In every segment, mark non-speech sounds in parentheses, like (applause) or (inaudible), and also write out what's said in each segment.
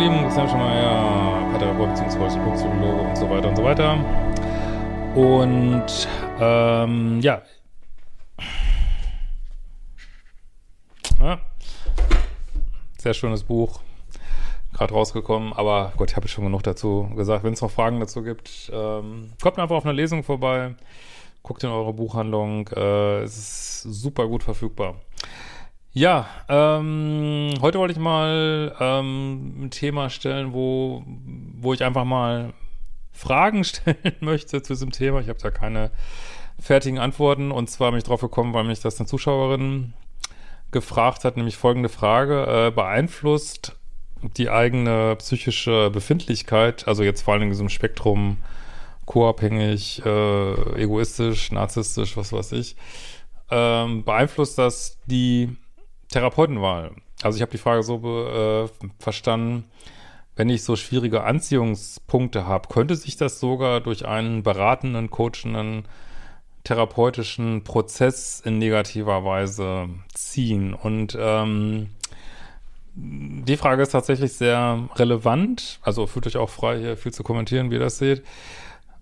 Lieben, Christian Schemeier, Paartherapeut bzw. Psychologe und so weiter und so weiter. Und ähm, ja. ja. Sehr schönes Buch. Gerade rausgekommen, aber Gott, ich habe schon genug dazu gesagt. Wenn es noch Fragen dazu gibt, ähm, kommt einfach auf eine Lesung vorbei. Guckt in eure Buchhandlung. Äh, es ist super gut verfügbar. Ja, ähm, heute wollte ich mal ähm, ein Thema stellen, wo, wo ich einfach mal Fragen (laughs) stellen möchte zu diesem Thema. Ich habe da keine fertigen Antworten und zwar bin ich drauf gekommen, weil mich das eine Zuschauerin gefragt hat, nämlich folgende Frage, äh, beeinflusst die eigene psychische Befindlichkeit, also jetzt vor allem in diesem Spektrum co-abhängig, äh, egoistisch, narzisstisch, was weiß ich, ähm, beeinflusst das die Therapeutenwahl. Also ich habe die Frage so äh, verstanden, wenn ich so schwierige Anziehungspunkte habe, könnte sich das sogar durch einen beratenden, coachenden, therapeutischen Prozess in negativer Weise ziehen. Und ähm, die Frage ist tatsächlich sehr relevant. Also fühlt euch auch frei, hier viel zu kommentieren, wie ihr das seht.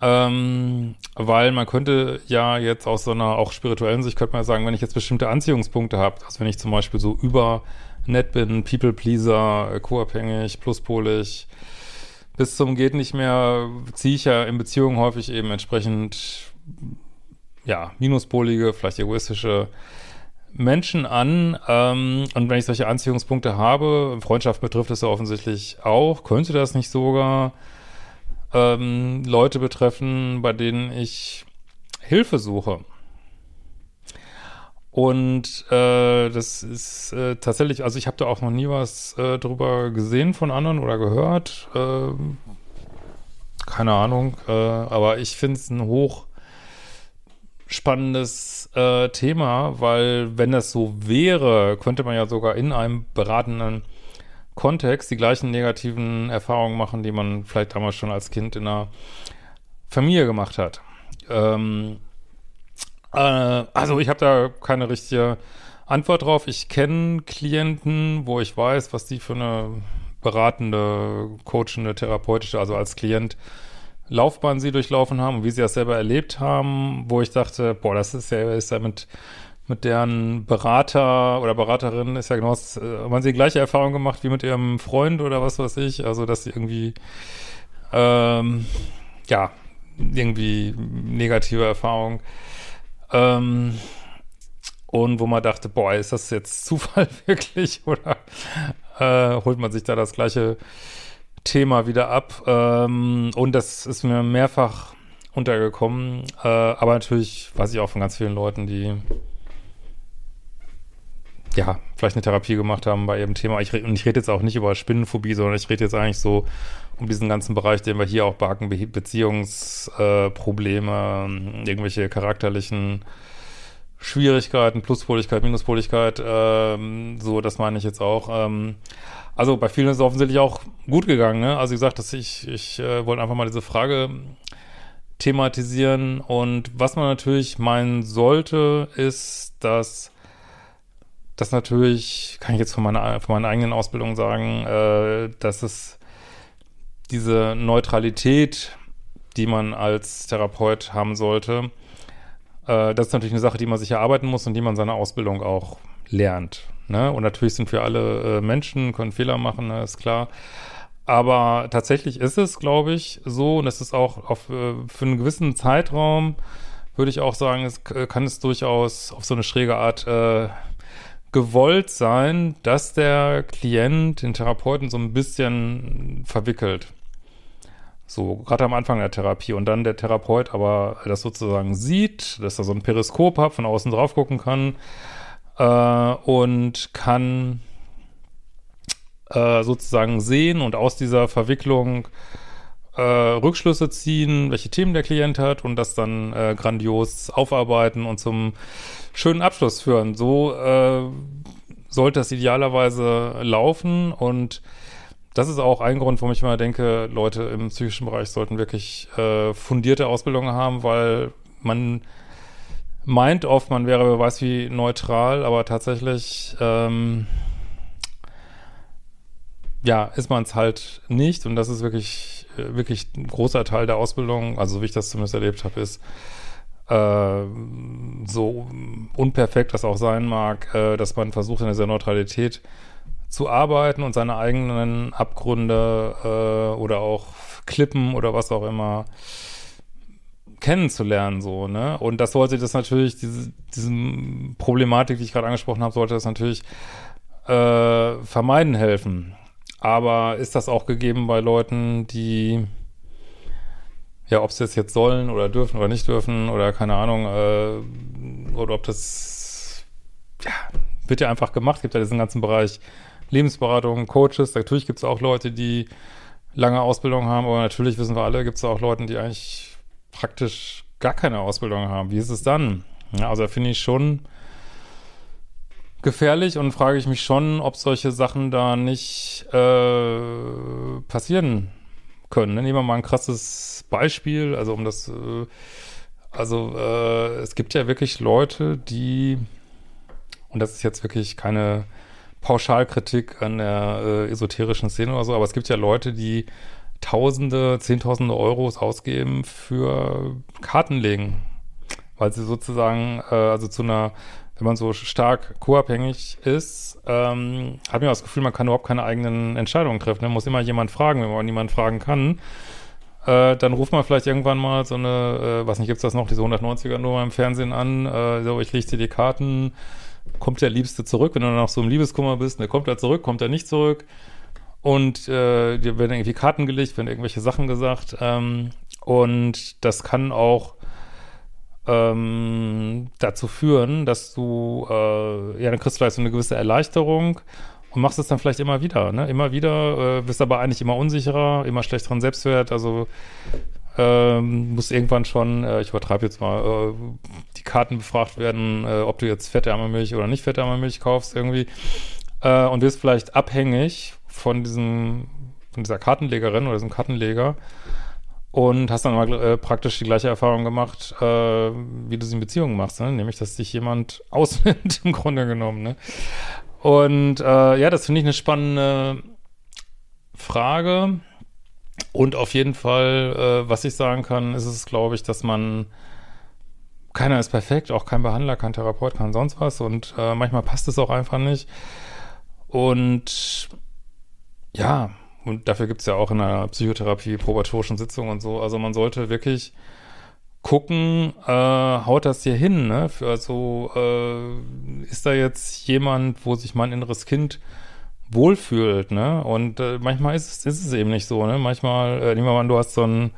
Ähm, weil man könnte ja jetzt aus so einer auch spirituellen Sicht könnte man sagen, wenn ich jetzt bestimmte Anziehungspunkte habe, also wenn ich zum Beispiel so über nett bin, People-Pleaser, co-abhängig, pluspolig, bis zum geht nicht mehr, ziehe ich ja in Beziehungen häufig eben entsprechend, ja, minuspolige, vielleicht egoistische Menschen an. Ähm, und wenn ich solche Anziehungspunkte habe, Freundschaft betrifft es ja offensichtlich auch, könnte das nicht sogar ähm, Leute betreffen, bei denen ich Hilfe suche. Und äh, das ist äh, tatsächlich, also ich habe da auch noch nie was äh, drüber gesehen von anderen oder gehört. Äh, keine Ahnung, äh, aber ich finde es ein hoch spannendes äh, Thema, weil wenn das so wäre, könnte man ja sogar in einem beratenden Kontext die gleichen negativen Erfahrungen machen, die man vielleicht damals schon als Kind in einer Familie gemacht hat. Ähm, äh, also ich habe da keine richtige Antwort drauf. Ich kenne Klienten, wo ich weiß, was die für eine beratende, coachende, therapeutische, also als Klient Laufbahn sie durchlaufen haben und wie sie das selber erlebt haben, wo ich dachte, boah, das ist ja, ist ja mit deren Berater oder Beraterin ist ja genau, das, äh, haben sie die gleiche Erfahrung gemacht wie mit ihrem Freund oder was weiß ich, also dass sie irgendwie, ähm, ja, irgendwie negative Erfahrung, ähm, und wo man dachte, boah, ist das jetzt Zufall (laughs) wirklich? Oder äh, holt man sich da das gleiche Thema wieder ab? Ähm, und das ist mir mehrfach untergekommen, äh, aber natürlich weiß ich auch von ganz vielen Leuten, die ja, vielleicht eine Therapie gemacht haben bei ihrem Thema. Ich, und ich rede jetzt auch nicht über Spinnenphobie, sondern ich rede jetzt eigentlich so um diesen ganzen Bereich, den wir hier auch behaken, Be Beziehungsprobleme, äh, irgendwelche charakterlichen Schwierigkeiten, Pluspoligkeit, Minuspoligkeit, ähm, so, das meine ich jetzt auch. Ähm, also bei vielen ist es offensichtlich auch gut gegangen, ne? Also wie gesagt, dass ich, ich äh, wollte einfach mal diese Frage thematisieren und was man natürlich meinen sollte, ist, dass das natürlich, kann ich jetzt von meiner, von meiner eigenen Ausbildung sagen, äh, dass es diese Neutralität, die man als Therapeut haben sollte, äh, das ist natürlich eine Sache, die man sich erarbeiten muss und die man in seiner Ausbildung auch lernt. Ne? Und natürlich sind wir alle äh, Menschen, können Fehler machen, ne? ist klar. Aber tatsächlich ist es, glaube ich, so, und es ist auch auf, äh, für einen gewissen Zeitraum, würde ich auch sagen, es kann es durchaus auf so eine schräge Art äh, gewollt sein, dass der Klient den Therapeuten so ein bisschen verwickelt. So, gerade am Anfang der Therapie und dann der Therapeut aber das sozusagen sieht, dass er so ein Periskop hat, von außen drauf gucken kann äh, und kann äh, sozusagen sehen und aus dieser Verwicklung äh, Rückschlüsse ziehen, welche Themen der Klient hat und das dann äh, grandios aufarbeiten und zum schönen Abschluss führen. So äh, sollte es idealerweise laufen und das ist auch ein Grund, warum ich immer denke, Leute im psychischen Bereich sollten wirklich äh, fundierte Ausbildungen haben, weil man meint oft, man wäre, wer weiß wie, neutral, aber tatsächlich ähm, ja, ist man es halt nicht und das ist wirklich, wirklich ein großer Teil der Ausbildung, also wie ich das zumindest erlebt habe, ist, äh, so unperfekt das auch sein mag, äh, dass man versucht, in dieser Neutralität zu arbeiten und seine eigenen Abgründe äh, oder auch Klippen oder was auch immer kennenzulernen, so, ne? Und das sollte das natürlich, diese, diese Problematik, die ich gerade angesprochen habe, sollte das natürlich äh, vermeiden helfen. Aber ist das auch gegeben bei Leuten, die ja, ob sie es jetzt sollen oder dürfen oder nicht dürfen oder keine Ahnung, äh, oder ob das, ja, wird ja einfach gemacht. Es gibt ja diesen ganzen Bereich Lebensberatung, Coaches. Natürlich gibt es auch Leute, die lange Ausbildung haben, aber natürlich wissen wir alle, gibt es auch Leute, die eigentlich praktisch gar keine Ausbildung haben. Wie ist es dann? Ja, also da finde ich schon gefährlich und frage ich mich schon, ob solche Sachen da nicht äh, passieren können. Ne? Nehmen wir mal ein krasses Beispiel, also um das, äh, also äh, es gibt ja wirklich Leute, die, und das ist jetzt wirklich keine Pauschalkritik an der äh, esoterischen Szene oder so, aber es gibt ja Leute, die Tausende, Zehntausende Euros ausgeben für Kartenlegen, weil sie sozusagen, äh, also zu einer wenn man so stark co-abhängig ist, ähm, hat man das Gefühl, man kann überhaupt keine eigenen Entscheidungen treffen. Man muss immer jemand fragen. Wenn man niemanden fragen kann, äh, dann ruft man vielleicht irgendwann mal so eine, äh, was nicht, gibt's das noch, diese 190er-Nummer im Fernsehen an, äh, so, ich lege dir die Karten, kommt der Liebste zurück, wenn du noch so im Liebeskummer bist, ne, kommt er zurück, kommt er nicht zurück und äh, dir werden irgendwie Karten gelegt, werden irgendwelche Sachen gesagt ähm, und das kann auch ähm, dazu führen, dass du, äh, ja, dann kriegst du vielleicht so eine gewisse Erleichterung und machst es dann vielleicht immer wieder, ne? Immer wieder, äh, bist aber eigentlich immer unsicherer, immer schlechteren Selbstwert, also ähm, muss irgendwann schon, äh, ich übertreibe jetzt mal, äh, die Karten befragt werden, äh, ob du jetzt fette Milch oder nicht fette Milch kaufst irgendwie äh, und wirst vielleicht abhängig von diesem, von dieser Kartenlegerin oder diesem Kartenleger und hast dann mal äh, praktisch die gleiche Erfahrung gemacht, äh, wie du es in Beziehungen machst, ne? nämlich, dass dich jemand (laughs) ausnimmt, im Grunde genommen. Ne? Und äh, ja, das finde ich eine spannende Frage. Und auf jeden Fall, äh, was ich sagen kann, ist es, glaube ich, dass man keiner ist perfekt, auch kein Behandler, kein Therapeut, kein sonst was. Und äh, manchmal passt es auch einfach nicht. Und ja, und dafür gibt's ja auch in einer Psychotherapie probatorischen Sitzungen und so. Also man sollte wirklich gucken, äh, haut das hier hin, ne? Für, also äh, ist da jetzt jemand, wo sich mein inneres Kind wohlfühlt, ne? Und äh, manchmal ist es, ist es eben nicht so, ne? Manchmal, äh, nehmen wir mal an, du hast so einen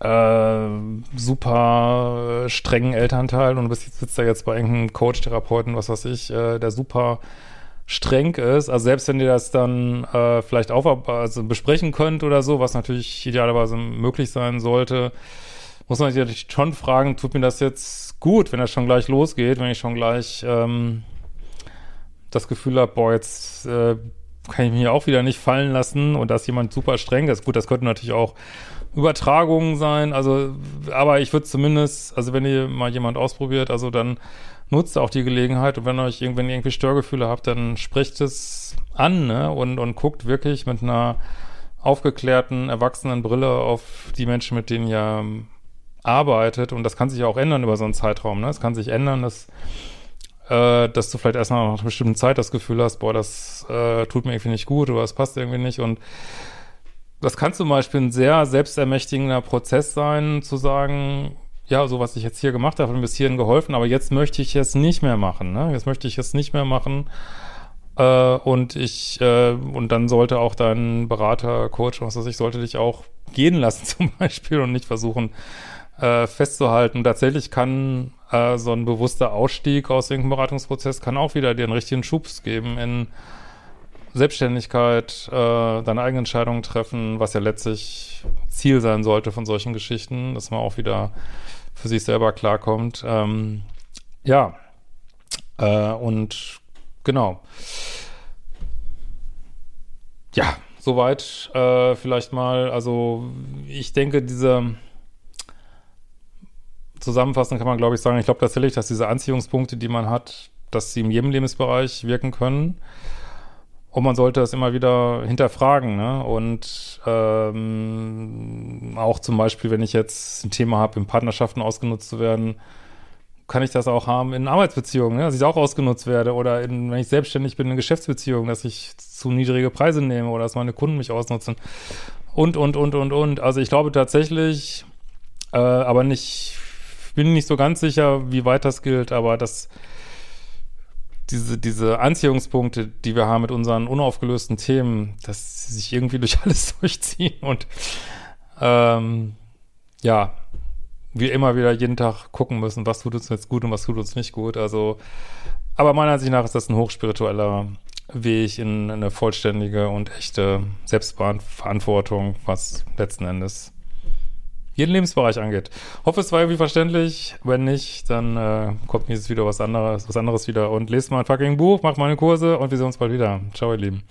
äh, super strengen Elternteil und du bist, sitzt da jetzt bei irgendeinem Coach, Therapeuten, was weiß ich, äh, der super streng ist, also selbst wenn ihr das dann äh, vielleicht auch also besprechen könnt oder so, was natürlich idealerweise möglich sein sollte, muss man sich natürlich schon fragen, tut mir das jetzt gut, wenn das schon gleich losgeht, wenn ich schon gleich ähm, das Gefühl habe, boah, jetzt äh, kann ich mich auch wieder nicht fallen lassen und dass jemand super streng ist. Gut, das könnte natürlich auch Übertragungen sein, also, aber ich würde zumindest, also wenn ihr mal jemand ausprobiert, also dann nutzt auch die Gelegenheit und wenn ihr euch irgendwann irgendwie Störgefühle habt, dann sprecht es an, ne, und, und guckt wirklich mit einer aufgeklärten, erwachsenen Brille auf die Menschen, mit denen ihr arbeitet. Und das kann sich auch ändern über so einen Zeitraum, ne, es kann sich ändern, dass äh, dass du vielleicht erstmal nach einer bestimmten Zeit das Gefühl hast, boah, das äh, tut mir irgendwie nicht gut oder es passt irgendwie nicht. Und das kann zum Beispiel ein sehr selbstermächtigender Prozess sein, zu sagen, ja, so was ich jetzt hier gemacht habe, bis hierhin geholfen, aber jetzt möchte ich es nicht mehr machen. Ne? Jetzt möchte ich es nicht mehr machen. Äh, und ich, äh, und dann sollte auch dein Berater, Coach, was weiß ich, sollte dich auch gehen lassen (laughs) zum Beispiel und nicht versuchen äh, festzuhalten. Tatsächlich kann äh, so ein bewusster Ausstieg aus irgendeinem Beratungsprozess kann auch wieder dir einen richtigen Schubs geben in Selbstständigkeit, äh, deine eigenen Entscheidungen treffen, was ja letztlich Ziel sein sollte von solchen Geschichten, dass man auch wieder für sich selber klarkommt. Ähm, ja, äh, und genau. Ja, soweit äh, vielleicht mal. Also ich denke, diese zusammenfassend kann man, glaube ich, sagen, ich glaube tatsächlich, dass diese Anziehungspunkte, die man hat, dass sie in jedem Lebensbereich wirken können. Und man sollte das immer wieder hinterfragen, ne? Und ähm, auch zum Beispiel, wenn ich jetzt ein Thema habe, in Partnerschaften ausgenutzt zu werden, kann ich das auch haben in Arbeitsbeziehungen, ne? dass ich auch ausgenutzt werde oder in, wenn ich selbstständig bin in Geschäftsbeziehungen, dass ich zu niedrige Preise nehme oder dass meine Kunden mich ausnutzen und, und, und, und, und. Also ich glaube tatsächlich, äh, aber nicht, bin nicht so ganz sicher, wie weit das gilt, aber das diese, diese Anziehungspunkte, die wir haben mit unseren unaufgelösten Themen, dass sie sich irgendwie durch (laughs) alles durchziehen und ähm, ja, wir immer wieder jeden Tag gucken müssen, was tut uns jetzt gut und was tut uns nicht gut. Also, aber meiner Ansicht nach ist das ein hochspiritueller Weg in eine vollständige und echte Selbstverantwortung, was letzten Endes jeden Lebensbereich angeht. Hoffe, es war irgendwie verständlich. Wenn nicht, dann äh, kommt nächstes wieder was anderes, was anderes wieder und lest mal ein fucking Buch, macht mal eine Kurse und wir sehen uns bald wieder. Ciao, ihr Lieben.